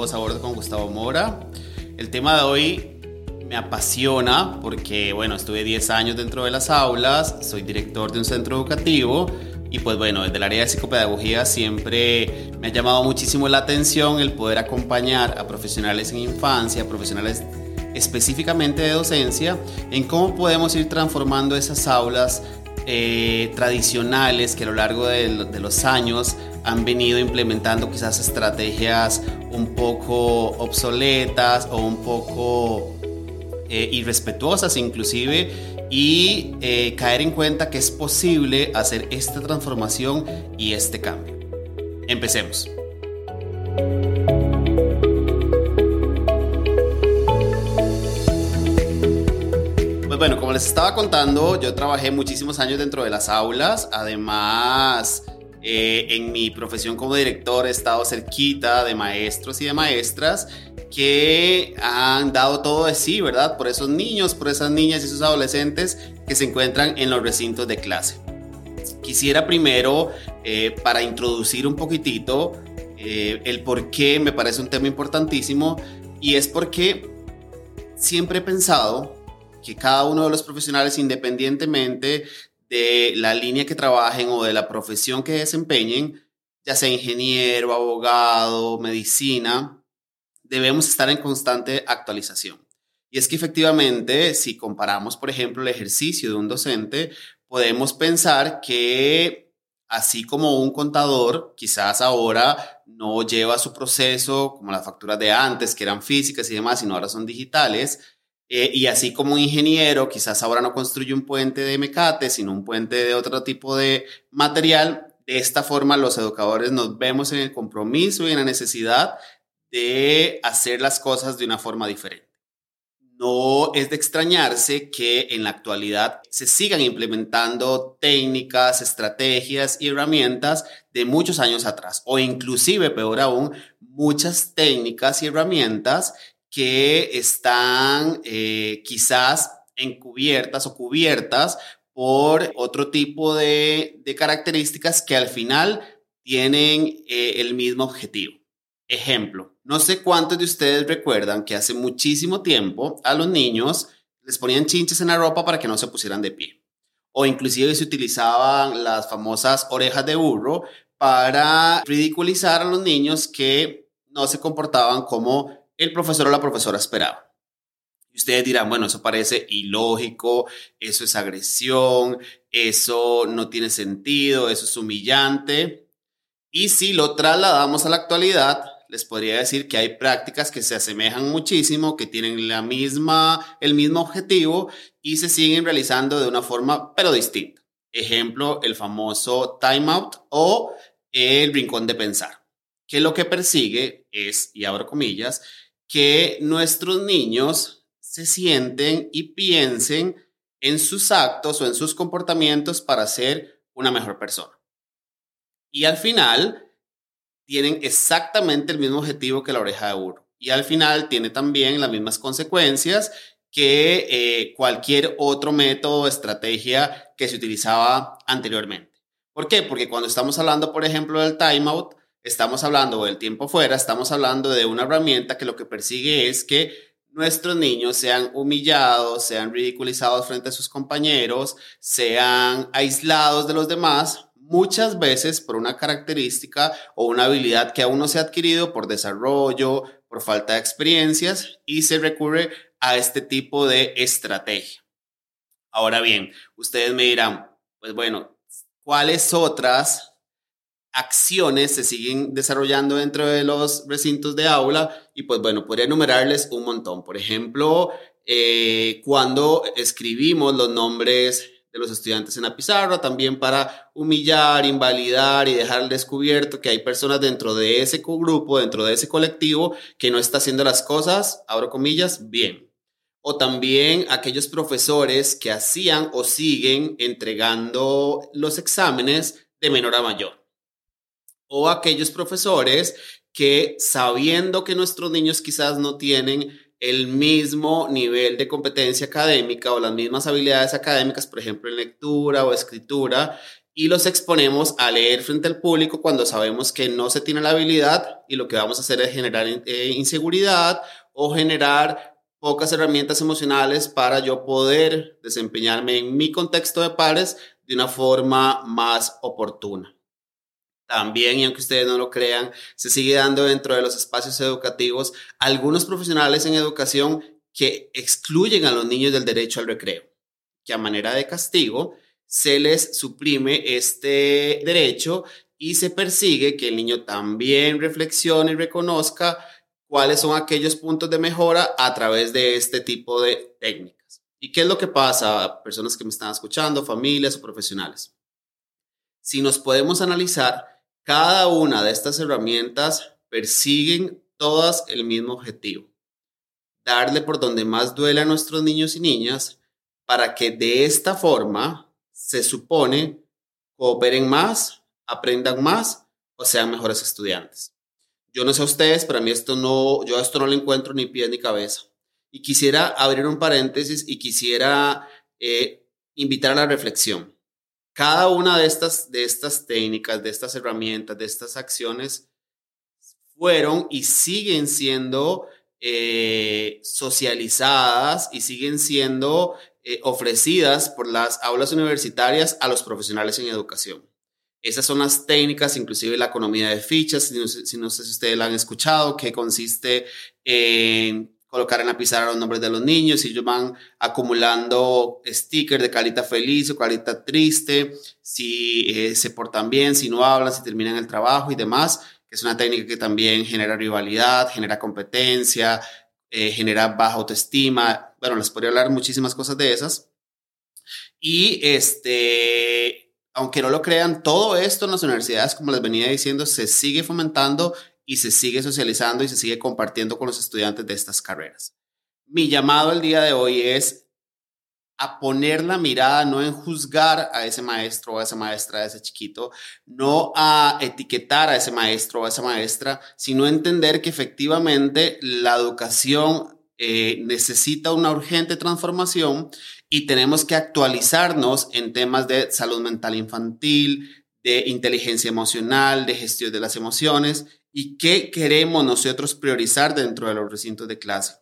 Todos a bordo con Gustavo Mora. El tema de hoy me apasiona porque, bueno, estuve 10 años dentro de las aulas, soy director de un centro educativo y pues bueno, desde el área de psicopedagogía siempre me ha llamado muchísimo la atención el poder acompañar a profesionales en infancia, profesionales específicamente de docencia, en cómo podemos ir transformando esas aulas eh, tradicionales que a lo largo de, los años han venido implementando quizás estrategias un poco obsoletas o un poco eh, irrespetuosas inclusive y eh, caer en cuenta que es posible hacer esta transformación y este cambio. Empecemos. Bueno, como les estaba contando, yo trabajé muchísimos años dentro de las aulas. Además, eh, en mi profesión como director he estado cerquita de maestros y de maestras que han dado todo de sí, ¿verdad? Por esos niños, por esas niñas y esos adolescentes que se encuentran en los recintos de clase. Quisiera primero, eh, para introducir un poquitito, eh, el por qué me parece un tema importantísimo y es porque siempre he pensado que cada uno de los profesionales, independientemente de la línea que trabajen o de la profesión que desempeñen, ya sea ingeniero, abogado, medicina, debemos estar en constante actualización. Y es que efectivamente, si comparamos, por ejemplo, el ejercicio de un docente, podemos pensar que así como un contador, quizás ahora no lleva su proceso como las facturas de antes, que eran físicas y demás, sino ahora son digitales, eh, y así como un ingeniero, quizás ahora no construye un puente de mecate, sino un puente de otro tipo de material. De esta forma, los educadores nos vemos en el compromiso y en la necesidad de hacer las cosas de una forma diferente. No es de extrañarse que en la actualidad se sigan implementando técnicas, estrategias y herramientas de muchos años atrás, o inclusive, peor aún, muchas técnicas y herramientas que están eh, quizás encubiertas o cubiertas por otro tipo de, características que al final tienen eh, el mismo objetivo. Ejemplo, no sé cuántos de ustedes recuerdan que hace muchísimo tiempo a los niños les ponían chinches en la ropa para que no se pusieran de pie. O inclusive se utilizaban las famosas orejas de burro para ridiculizar a los niños que no se comportaban como el profesor o la profesora esperaba. Y ustedes dirán, bueno, eso parece ilógico, eso es agresión, eso no tiene sentido, eso es humillante. Y si lo trasladamos a la actualidad, les podría decir que hay prácticas que se asemejan muchísimo, que tienen la misma, el mismo objetivo y se siguen realizando de una forma pero distinta. Ejemplo, el famoso timeout o el rincón de pensar, que lo que persigue es, y abro comillas, que nuestros niños se sienten y piensen en sus actos o en sus comportamientos para ser una mejor persona. Y al final tienen exactamente el mismo objetivo que la oreja de burro. Y al final tiene también las mismas consecuencias que eh, cualquier otro método o estrategia que se utilizaba anteriormente. ¿Por qué? Porque cuando estamos hablando, por ejemplo, del timeout, estamos hablando del tiempo fuera, estamos hablando de una herramienta que lo que persigue es que nuestros niños sean humillados, sean ridiculizados frente a sus compañeros, sean aislados de los demás, muchas veces por una característica o una habilidad que aún no se ha adquirido por desarrollo, por falta de experiencias y se recurre a este tipo de estrategia. Ahora bien, ustedes me dirán, pues bueno, ¿cuáles otras acciones se siguen desarrollando dentro de los recintos de aula y pues bueno, podría enumerarles un montón. Por ejemplo, eh, cuando escribimos los nombres de los estudiantes en la pizarra, también para humillar, invalidar y dejar descubierto que hay personas dentro de ese grupo, dentro de ese colectivo, que no está haciendo las cosas, abro comillas, bien. O también aquellos profesores que hacían o siguen entregando los exámenes de menor a mayor o aquellos profesores que sabiendo que nuestros niños quizás no tienen el mismo nivel de competencia académica o las mismas habilidades académicas, por ejemplo, en lectura o escritura, y los exponemos a leer frente al público cuando sabemos que no se tiene la habilidad y lo que vamos a hacer es generar eh, inseguridad o generar pocas herramientas emocionales para yo poder desempeñarme en mi contexto de pares de una forma más oportuna. También, y aunque ustedes no lo crean, se sigue dando dentro de los espacios educativos algunos profesionales en educación que excluyen a los niños del derecho al recreo, que a manera de castigo se les suprime este derecho y se persigue que el niño también reflexione y reconozca cuáles son aquellos puntos de mejora a través de este tipo de técnicas. ¿Y qué es lo que pasa, personas que me están escuchando, familias o profesionales? Si nos podemos analizar, cada una de estas herramientas persiguen todas el mismo objetivo, darle por donde más duele a nuestros niños y niñas para que de esta forma se supone cooperen más, aprendan más o sean mejores estudiantes. Yo no sé a ustedes, pero a mí esto no, yo esto no le encuentro ni pie ni cabeza. Y quisiera abrir un paréntesis y quisiera eh, invitar a la reflexión. Cada una de estas, de estas técnicas, de estas herramientas, de estas acciones fueron y siguen siendo eh, socializadas y siguen siendo eh, ofrecidas por las aulas universitarias a los profesionales en educación. Esas son las técnicas, inclusive la economía de fichas, si no, sé si ustedes la han escuchado, que consiste en colocar en la pizarra los nombres de los niños y ellos van acumulando stickers de carita feliz o carita triste, si eh, se portan bien, si no hablan, si terminan el trabajo y demás, que es una técnica que también genera rivalidad, genera competencia, eh, genera baja autoestima. Bueno, les podría hablar muchísimas cosas de esas. Y este, aunque no lo crean, todo esto en las universidades, como les venía diciendo, se sigue fomentando y se sigue socializando y se sigue compartiendo con los estudiantes de estas carreras. Mi llamado el día de hoy es a poner la mirada no en juzgar a ese maestro o a esa maestra, a ese chiquito, no a etiquetar a ese maestro o a esa maestra, sino entender que efectivamente la educación eh, necesita una urgente transformación y tenemos que actualizarnos en temas de salud mental infantil, de inteligencia emocional, de gestión de las emociones y qué queremos nosotros priorizar dentro de los recintos de clase.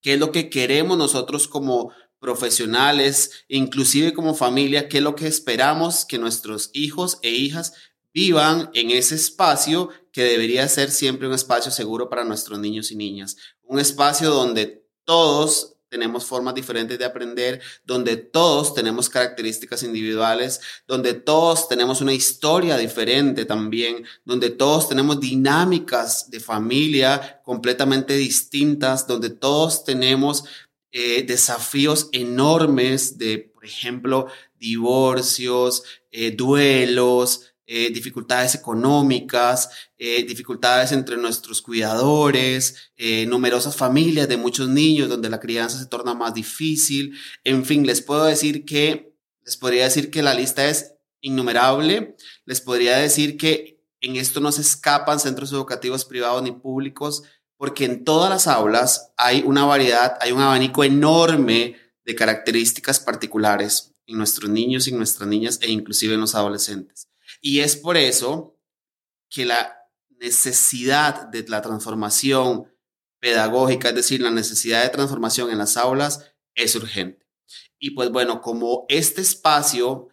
¿Qué es lo que queremos nosotros como profesionales, inclusive como familia, qué es lo que esperamos que nuestros hijos e hijas vivan en ese espacio que debería ser siempre un espacio seguro para nuestros niños y niñas, un espacio donde todos tenemos formas diferentes de aprender, donde todos tenemos características individuales, donde todos tenemos una historia diferente también, donde todos tenemos dinámicas de familia completamente distintas, donde todos tenemos eh, desafíos enormes de, por ejemplo, divorcios, eh, duelos, eh, dificultades económicas, eh, dificultades entre nuestros cuidadores, eh, numerosas familias de muchos niños donde la crianza se torna más difícil. En fin, les puedo decir que, les podría decir que la lista es innumerable. Les podría decir que en esto no se escapan centros educativos privados ni públicos, porque en todas las aulas hay una variedad, hay un abanico enorme de características particulares en nuestros niños y nuestras niñas e inclusive en los adolescentes. Y es por eso que la necesidad de la transformación pedagógica, es decir, la necesidad de transformación en las aulas, es urgente. Y pues bueno, como este espacio,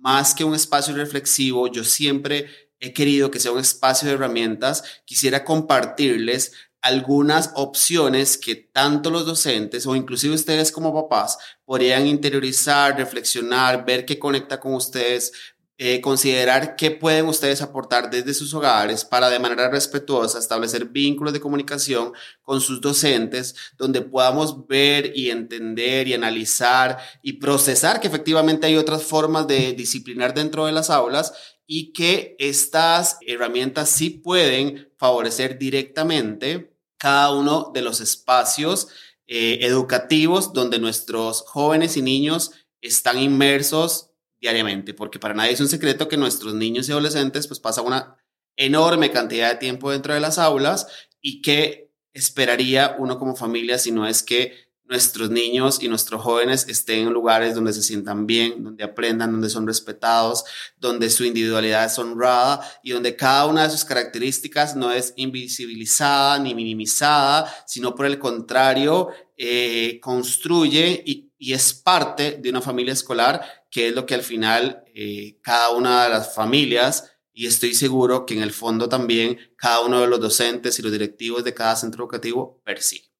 más que un espacio reflexivo, yo siempre he querido que sea un espacio de herramientas, quisiera compartirles algunas opciones que tanto los docentes o inclusive ustedes como papás podrían interiorizar, reflexionar, ver qué conecta con ustedes, eh, considerar qué pueden ustedes aportar desde sus hogares para de manera respetuosa establecer vínculos de comunicación con sus docentes, donde podamos ver y entender y analizar y procesar que efectivamente hay otras formas de disciplinar dentro de las aulas y que estas herramientas sí pueden favorecer directamente cada uno de los espacios eh, educativos donde nuestros jóvenes y niños están inmersos diariamente, porque para nadie es un secreto que nuestros niños y adolescentes pues pasan una enorme cantidad de tiempo dentro de las aulas y que esperaría uno como familia si no es que nuestros niños y nuestros jóvenes estén en lugares donde se sientan bien, donde aprendan, donde son respetados, donde su individualidad es honrada y donde cada una de sus características no es invisibilizada ni minimizada, sino por el contrario, eh, construye y, es parte de una familia escolar, que es lo que al final eh, cada una de las familias y estoy seguro que en el fondo también cada uno de los docentes y los directivos de cada centro educativo persigue.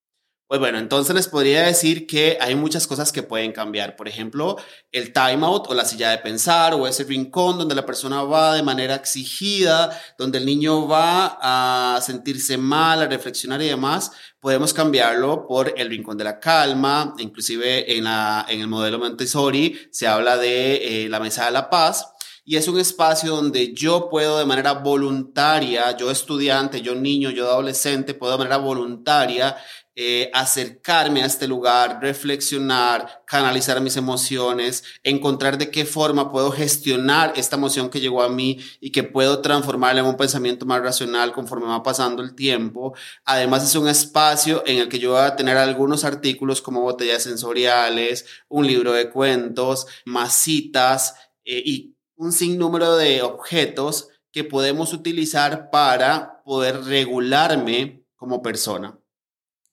Pues bueno, entonces les podría decir que hay muchas cosas que pueden cambiar. Por ejemplo, el timeout o la silla de pensar o ese rincón donde la persona va de manera exigida, donde el niño va a sentirse mal, a reflexionar y demás, podemos cambiarlo por el rincón de la calma. Inclusive en, la, en el modelo Montessori se habla de eh, la mesa de la paz y es un espacio donde yo puedo de manera voluntaria, yo estudiante, yo niño, yo adolescente, puedo de manera voluntaria eh, acercarme a este lugar, reflexionar, canalizar mis emociones, encontrar de qué forma puedo gestionar esta emoción que llegó a mí y que puedo transformarla en un pensamiento más racional conforme va pasando el tiempo. Además es un espacio en el que yo voy a tener algunos artículos como botellas sensoriales, un libro de cuentos, masitas eh, y un sinnúmero de objetos que podemos utilizar para poder regularme como persona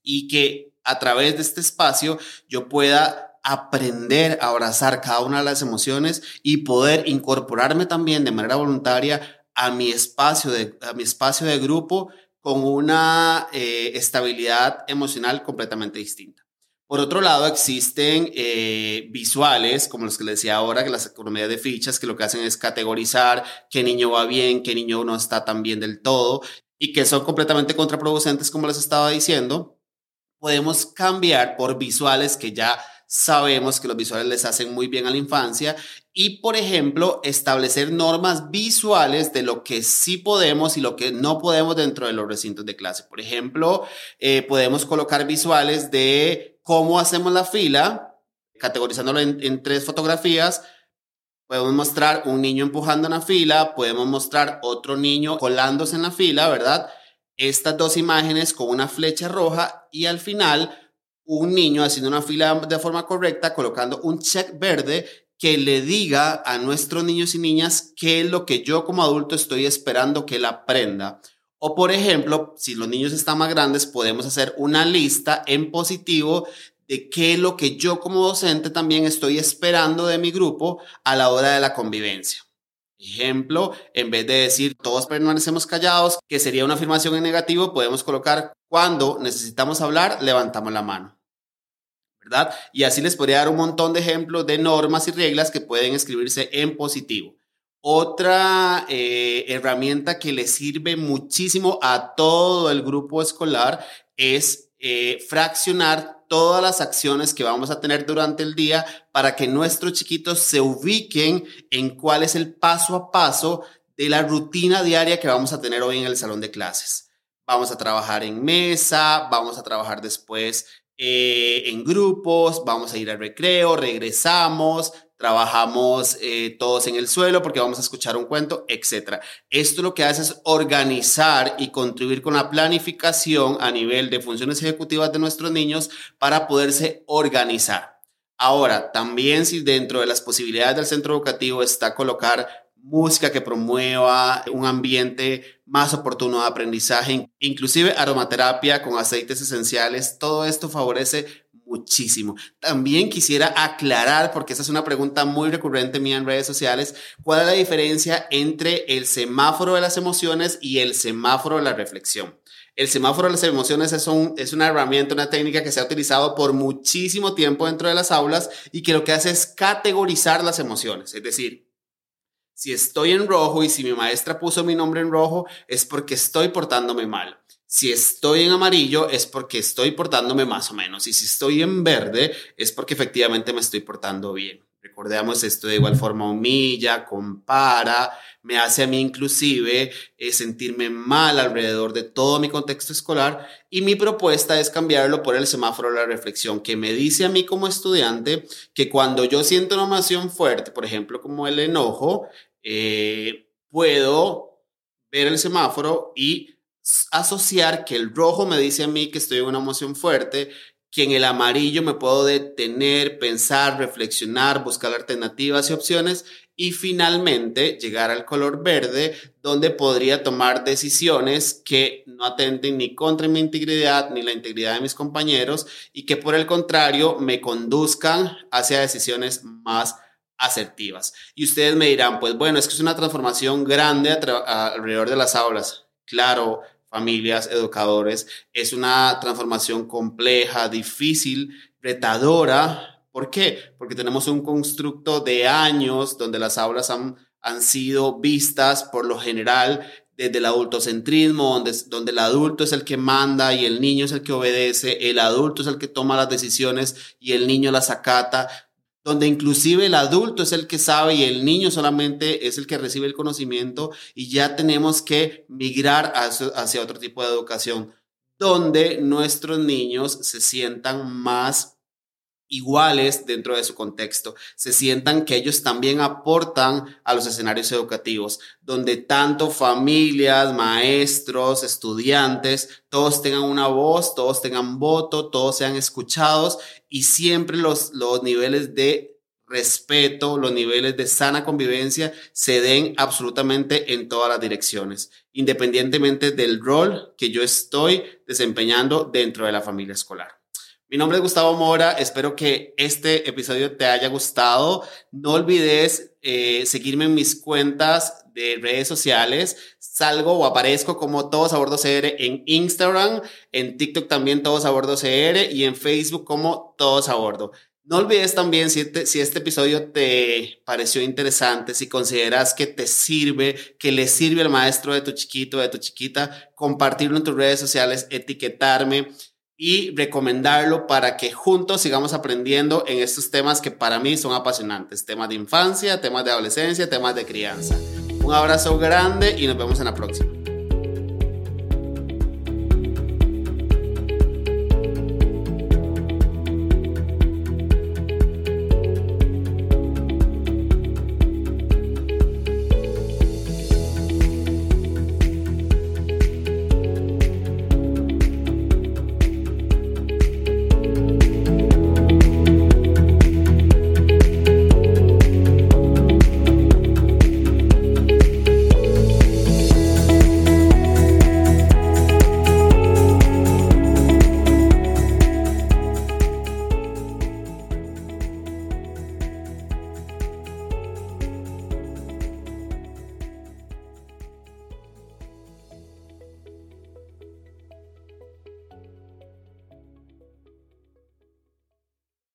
y que a través de este espacio yo pueda aprender a abrazar cada una de las emociones y poder incorporarme también de manera voluntaria a mi espacio de, a mi espacio de grupo con una eh, estabilidad emocional completamente distinta. Por otro lado, existen eh, visuales, como los que les decía ahora, que las economías de fichas, que lo que hacen es categorizar qué niño va bien, qué niño no está tan bien del todo, y que son completamente contraproducentes, como les estaba diciendo, podemos cambiar por visuales que ya sabemos que los visuales les hacen muy bien a la infancia y, por ejemplo, establecer normas visuales de lo que sí podemos y lo que no podemos dentro de los recintos de clase. Por ejemplo, eh, podemos colocar visuales de cómo hacemos la fila, categorizándolo en, en tres fotografías. Podemos mostrar un niño empujando en la fila, podemos mostrar otro niño colándose en la fila, ¿verdad? Estas dos imágenes con una flecha roja y al final un niño haciendo una fila de forma correcta, colocando un check verde que le diga a nuestros niños y niñas qué es lo que yo como adulto estoy esperando que él aprenda. O por ejemplo, si los niños están más grandes, podemos hacer una lista en positivo de qué es lo que yo como docente también estoy esperando de mi grupo a la hora de la convivencia. Ejemplo, en vez de decir todos permanecemos callados, que sería una afirmación en negativo, podemos colocar cuando necesitamos hablar, levantamos la mano. ¿Verdad? Y así les podría dar un montón de ejemplos de normas y reglas que pueden escribirse en positivo. Otra eh, herramienta que le sirve muchísimo a todo el grupo escolar es eh, fraccionar todas las acciones que vamos a tener durante el día para que nuestros chiquitos se ubiquen en cuál es el paso a paso de la rutina diaria que vamos a tener hoy en el salón de clases. Vamos a trabajar en mesa, vamos a trabajar después eh, en grupos, vamos a ir al recreo, regresamos, trabajamos eh, todos en el suelo porque vamos a escuchar un cuento, etc. Esto lo que hace es organizar y contribuir con la planificación a nivel de funciones ejecutivas de nuestros niños para poderse organizar. Ahora, también si dentro de las posibilidades del centro educativo está colocar música que promueva un ambiente más oportuno de aprendizaje, inclusive aromaterapia con aceites esenciales, todo esto favorece muchísimo. También quisiera aclarar, porque esa es una pregunta muy recurrente mía en redes sociales, cuál es la diferencia entre el semáforo de las emociones y el semáforo de la reflexión. El semáforo de las emociones es, un, es una herramienta, una técnica que se ha utilizado por muchísimo tiempo dentro de las aulas y que lo que hace es categorizar las emociones. Es decir, si estoy en rojo y si mi maestra puso mi nombre en rojo, es porque estoy portándome mal. Si estoy en amarillo es porque estoy portándome más o menos. Y si estoy en verde es porque efectivamente me estoy portando bien. Recordemos esto de igual forma humilla, compara, me hace a mí inclusive eh, sentirme mal alrededor de todo mi contexto escolar y mi propuesta es cambiarlo por el semáforo de la reflexión que me dice a mí como estudiante que cuando yo siento una emoción fuerte, por ejemplo como el enojo, eh, puedo ver el semáforo y asociar que el rojo me dice a mí que estoy en una emoción fuerte, que en el amarillo me puedo detener, pensar, reflexionar, buscar alternativas y opciones y finalmente llegar al color verde donde podría tomar decisiones que no atenten ni contra mi integridad ni la integridad de mis compañeros y que por el contrario me conduzcan hacia decisiones más asertivas. Y ustedes me dirán, pues bueno, es que es una transformación grande alrededor de las aulas. Claro, familias, educadores, es una transformación compleja, difícil, retadora. ¿Por qué? Porque tenemos un constructo de años donde las aulas han, han sido vistas por lo general desde el adultocentrismo, donde, donde el adulto es el que manda y el niño es el que obedece, el adulto es el que toma las decisiones y el niño las acata donde inclusive el adulto es el que sabe y el niño solamente es el que recibe el conocimiento y ya tenemos que migrar hacia, otro tipo de educación, donde nuestros niños se sientan más iguales dentro de su contexto, se sientan que ellos también aportan a los escenarios educativos, donde tanto familias, maestros, estudiantes, todos tengan una voz, todos tengan voto, todos sean escuchados y siempre los, los niveles de respeto, los niveles de sana convivencia se den absolutamente en todas las direcciones, independientemente del rol que yo estoy desempeñando dentro de la familia escolar. Mi nombre es Gustavo Mora, espero que este episodio te haya gustado. No olvides eh, seguirme en mis cuentas de redes sociales. Salgo o aparezco como Todos a Bordo CR en Instagram, en TikTok también Todos a Bordo CR y en Facebook como Todos a Bordo. No olvides también si este, si este episodio te pareció interesante, si consideras que te sirve, que le sirve al maestro de tu chiquito, de tu chiquita, compartirlo en tus redes sociales, etiquetarme y recomendarlo para que juntos sigamos aprendiendo en estos temas que para mí son apasionantes, temas de infancia, temas de adolescencia, temas de crianza. Un abrazo grande y nos vemos en la próxima.